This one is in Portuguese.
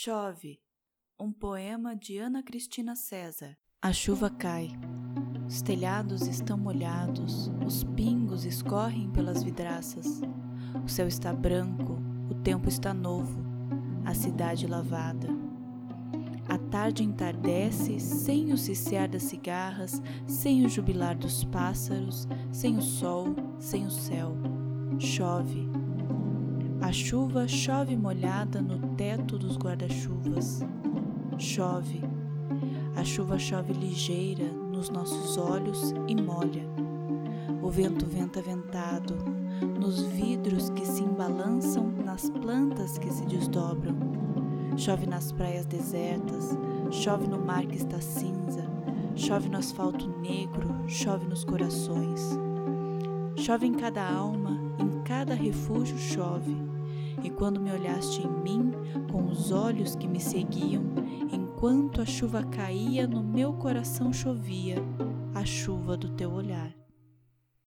Chove, um poema de Ana Cristina César. A chuva cai, os telhados estão molhados, os pingos escorrem pelas vidraças. O céu está branco, o tempo está novo, a cidade lavada. A tarde entardece sem o ciciar das cigarras, sem o jubilar dos pássaros, sem o sol, sem o céu. Chove, a chuva chove molhada no teto dos guarda-chuvas. Chove. A chuva chove ligeira nos nossos olhos e molha. O vento venta ventado nos vidros que se embalançam, nas plantas que se desdobram. Chove nas praias desertas, chove no mar que está cinza, chove no asfalto negro, chove nos corações. Chove em cada alma, cada refúgio chove. E quando me olhaste em mim, com os olhos que me seguiam, enquanto a chuva caía, no meu coração chovia a chuva do teu olhar.